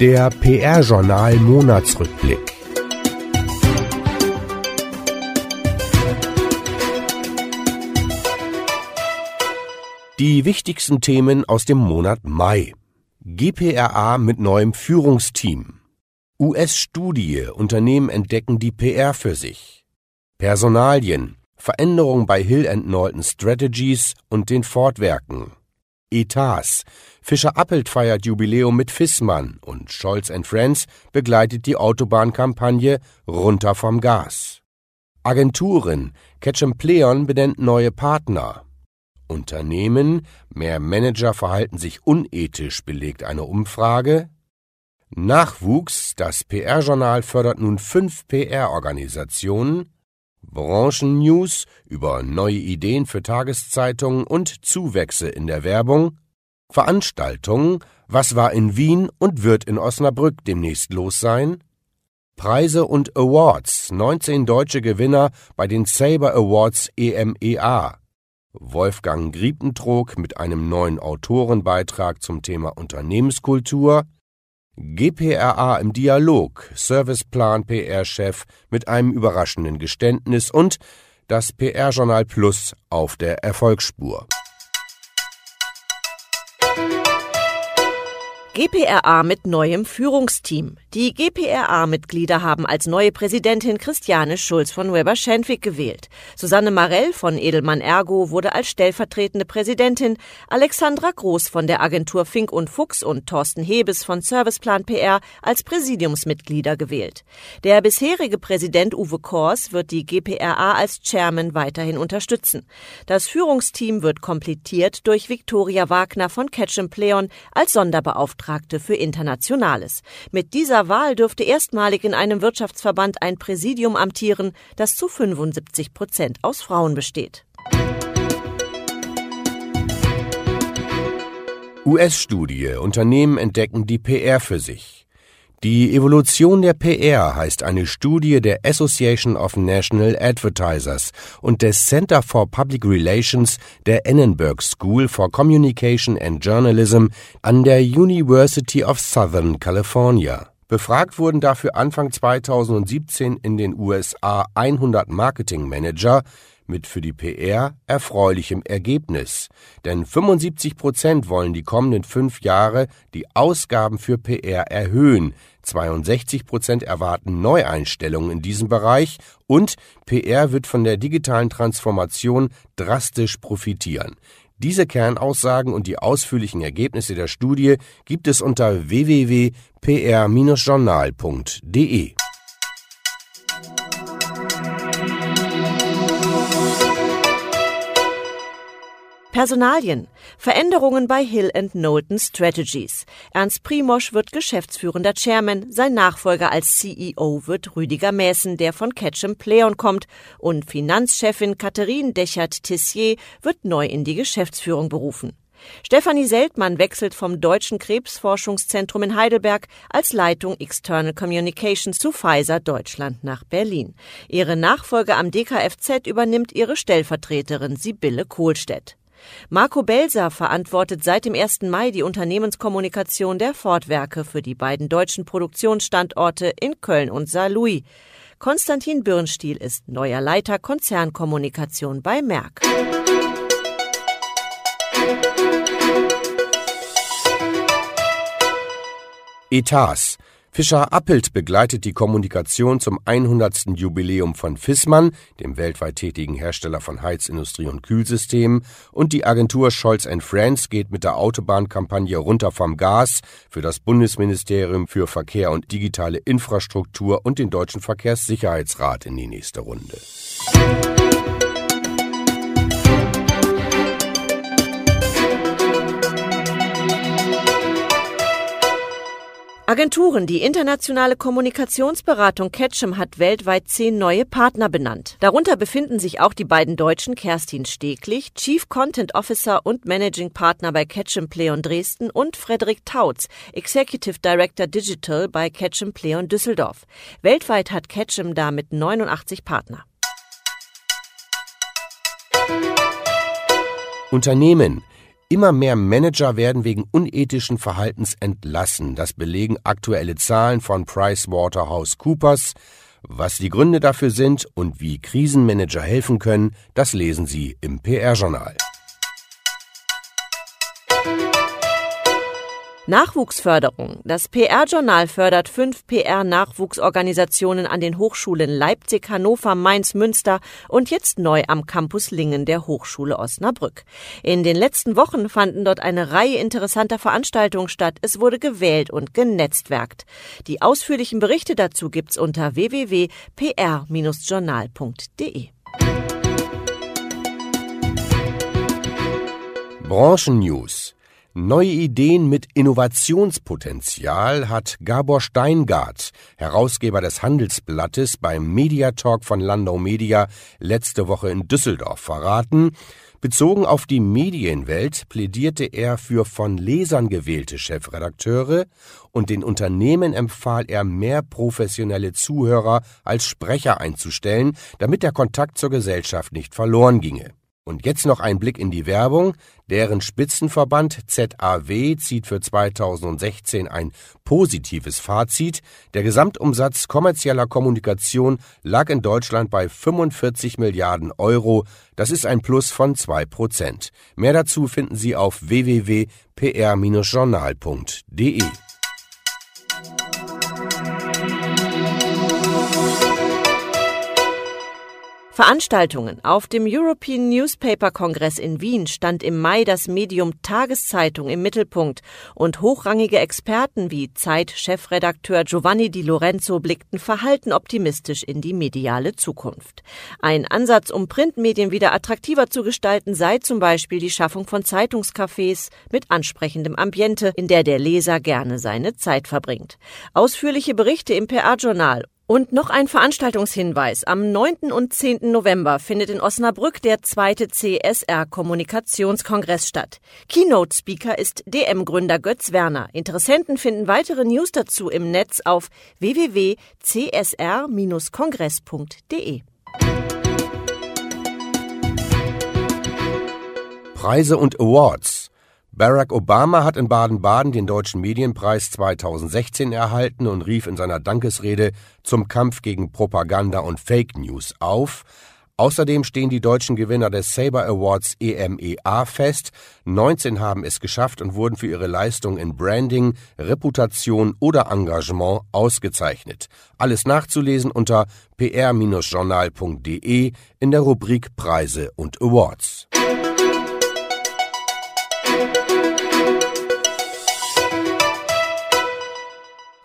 Der PR-Journal Monatsrückblick. Die wichtigsten Themen aus dem Monat Mai. GPRA mit neuem Führungsteam. US-Studie Unternehmen entdecken die PR für sich. Personalien. Veränderung bei Hill Norton Strategies und den Ford-Werken. Etats. Fischer-Appelt feiert Jubiläum mit Fissmann und Scholz Friends begleitet die Autobahnkampagne Runter vom Gas. Agenturen. Ketchum Pleon benennt neue Partner. Unternehmen. Mehr Manager verhalten sich unethisch, belegt eine Umfrage. Nachwuchs. Das PR-Journal fördert nun fünf PR-Organisationen. Branchennews über neue Ideen für Tageszeitungen und Zuwächse in der Werbung, Veranstaltungen, was war in Wien und wird in Osnabrück demnächst los sein, Preise und Awards, 19 deutsche Gewinner bei den Saber Awards EMEA, Wolfgang Griepentrog mit einem neuen Autorenbeitrag zum Thema Unternehmenskultur, GPRA im Dialog, Serviceplan PR-Chef mit einem überraschenden Geständnis und das PR-Journal Plus auf der Erfolgsspur. GPRA mit neuem Führungsteam. Die GPRA-Mitglieder haben als neue Präsidentin Christiane Schulz von Weber-Schenwick gewählt. Susanne Marell von Edelmann Ergo wurde als stellvertretende Präsidentin, Alexandra Groß von der Agentur Fink und Fuchs und Thorsten Hebes von Serviceplan PR als Präsidiumsmitglieder gewählt. Der bisherige Präsident Uwe Kors wird die GPRA als Chairman weiterhin unterstützen. Das Führungsteam wird komplettiert durch Viktoria Wagner von Ketchum Pleon als Sonderbeauftragte für Internationales. Mit dieser dieser Wahl dürfte erstmalig in einem Wirtschaftsverband ein Präsidium amtieren, das zu 75 Prozent aus Frauen besteht. US-Studie Unternehmen entdecken die PR für sich. Die Evolution der PR heißt eine Studie der Association of National Advertisers und des Center for Public Relations der Annenberg School for Communication and Journalism an der University of Southern California. Befragt wurden dafür Anfang 2017 in den USA 100 Marketing Manager mit für die PR erfreulichem Ergebnis. Denn 75 Prozent wollen die kommenden fünf Jahre die Ausgaben für PR erhöhen, 62 Prozent erwarten Neueinstellungen in diesem Bereich und PR wird von der digitalen Transformation drastisch profitieren. Diese Kernaussagen und die ausführlichen Ergebnisse der Studie gibt es unter www.pr-journal.de. Personalien. Veränderungen bei Hill Knowlton Strategies. Ernst Primosch wird geschäftsführender Chairman, sein Nachfolger als CEO wird Rüdiger Mäßen, der von Ketchum Pleon kommt, und Finanzchefin Catherine Dechert-Tissier wird neu in die Geschäftsführung berufen. Stefanie Seltmann wechselt vom Deutschen Krebsforschungszentrum in Heidelberg als Leitung External Communications zu Pfizer Deutschland nach Berlin. Ihre Nachfolge am DKFZ übernimmt ihre Stellvertreterin Sibylle Kohlstedt. Marco Belser verantwortet seit dem 1. Mai die Unternehmenskommunikation der Ford-Werke für die beiden deutschen Produktionsstandorte in Köln und Saarlouis. Konstantin Birnstiel ist neuer Leiter Konzernkommunikation bei Merck. Etats Fischer-Appelt begleitet die Kommunikation zum 100. Jubiläum von Fissmann, dem weltweit tätigen Hersteller von Heizindustrie und Kühlsystemen, und die Agentur Scholz Friends geht mit der Autobahnkampagne Runter vom Gas für das Bundesministerium für Verkehr und digitale Infrastruktur und den Deutschen Verkehrssicherheitsrat in die nächste Runde. Agenturen, die internationale Kommunikationsberatung Ketchum hat weltweit zehn neue Partner benannt. Darunter befinden sich auch die beiden Deutschen Kerstin Steglich, Chief Content Officer und Managing Partner bei Ketchum Pleon Dresden und Frederik Tautz, Executive Director Digital bei Ketchum Pleon Düsseldorf. Weltweit hat Ketchum damit 89 Partner. Unternehmen Immer mehr Manager werden wegen unethischen Verhaltens entlassen. Das belegen aktuelle Zahlen von PricewaterhouseCoopers. Was die Gründe dafür sind und wie Krisenmanager helfen können, das lesen Sie im PR-Journal. Nachwuchsförderung. Das PR-Journal fördert fünf PR-Nachwuchsorganisationen an den Hochschulen Leipzig, Hannover, Mainz, Münster und jetzt neu am Campus Lingen der Hochschule Osnabrück. In den letzten Wochen fanden dort eine Reihe interessanter Veranstaltungen statt. Es wurde gewählt und genetzwerkt. Die ausführlichen Berichte dazu gibt's unter www.pr-journal.de. Branchennews Neue Ideen mit Innovationspotenzial hat Gabor Steingart, Herausgeber des Handelsblattes, beim Mediatalk von Landau Media letzte Woche in Düsseldorf verraten. Bezogen auf die Medienwelt plädierte er für von Lesern gewählte Chefredakteure und den Unternehmen empfahl er, mehr professionelle Zuhörer als Sprecher einzustellen, damit der Kontakt zur Gesellschaft nicht verloren ginge. Und jetzt noch ein Blick in die Werbung. Deren Spitzenverband ZAW zieht für 2016 ein positives Fazit. Der Gesamtumsatz kommerzieller Kommunikation lag in Deutschland bei 45 Milliarden Euro. Das ist ein Plus von zwei Prozent. Mehr dazu finden Sie auf www.pr-journal.de. Veranstaltungen. Auf dem European Newspaper Kongress in Wien stand im Mai das Medium Tageszeitung im Mittelpunkt und hochrangige Experten wie Zeit-Chefredakteur Giovanni Di Lorenzo blickten verhalten optimistisch in die mediale Zukunft. Ein Ansatz, um Printmedien wieder attraktiver zu gestalten, sei zum Beispiel die Schaffung von Zeitungscafés mit ansprechendem Ambiente, in der der Leser gerne seine Zeit verbringt. Ausführliche Berichte im PR-Journal und noch ein Veranstaltungshinweis. Am 9. und 10. November findet in Osnabrück der zweite CSR Kommunikationskongress statt. Keynote Speaker ist DM-Gründer Götz Werner. Interessenten finden weitere News dazu im Netz auf www.csr-kongress.de. Preise und Awards Barack Obama hat in Baden-Baden den Deutschen Medienpreis 2016 erhalten und rief in seiner Dankesrede zum Kampf gegen Propaganda und Fake News auf. Außerdem stehen die deutschen Gewinner des Saber Awards EMEA fest. 19 haben es geschafft und wurden für ihre Leistung in Branding, Reputation oder Engagement ausgezeichnet. Alles nachzulesen unter pr-journal.de in der Rubrik Preise und Awards.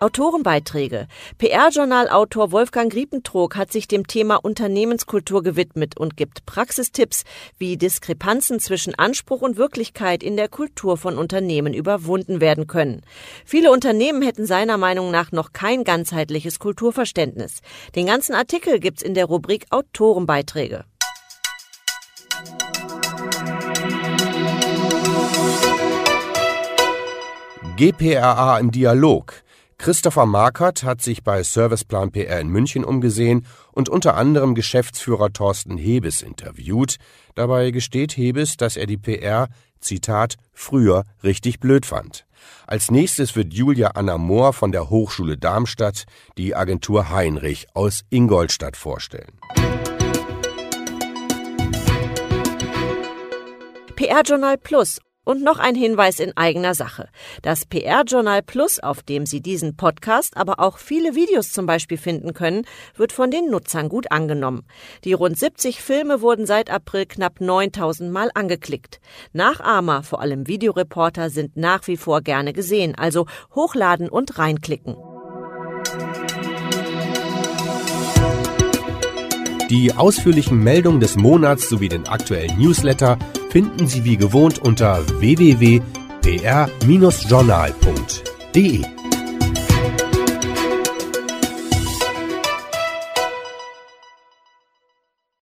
Autorenbeiträge. PR-Journal-Autor Wolfgang Griepentrog hat sich dem Thema Unternehmenskultur gewidmet und gibt Praxistipps, wie Diskrepanzen zwischen Anspruch und Wirklichkeit in der Kultur von Unternehmen überwunden werden können. Viele Unternehmen hätten seiner Meinung nach noch kein ganzheitliches Kulturverständnis. Den ganzen Artikel gibt's in der Rubrik Autorenbeiträge. GPRA im Dialog. Christopher Markert hat sich bei Serviceplan PR in München umgesehen und unter anderem Geschäftsführer Thorsten Hebes interviewt. Dabei gesteht Hebes, dass er die PR, Zitat, früher richtig blöd fand. Als nächstes wird Julia Anna Mohr von der Hochschule Darmstadt die Agentur Heinrich aus Ingolstadt vorstellen. PR Journal Plus und noch ein Hinweis in eigener Sache. Das PR-Journal Plus, auf dem Sie diesen Podcast, aber auch viele Videos zum Beispiel finden können, wird von den Nutzern gut angenommen. Die rund 70 Filme wurden seit April knapp 9000 Mal angeklickt. Nachahmer, vor allem Videoreporter, sind nach wie vor gerne gesehen, also hochladen und reinklicken. Die ausführlichen Meldungen des Monats sowie den aktuellen Newsletter finden Sie wie gewohnt unter www.pr-journal.de.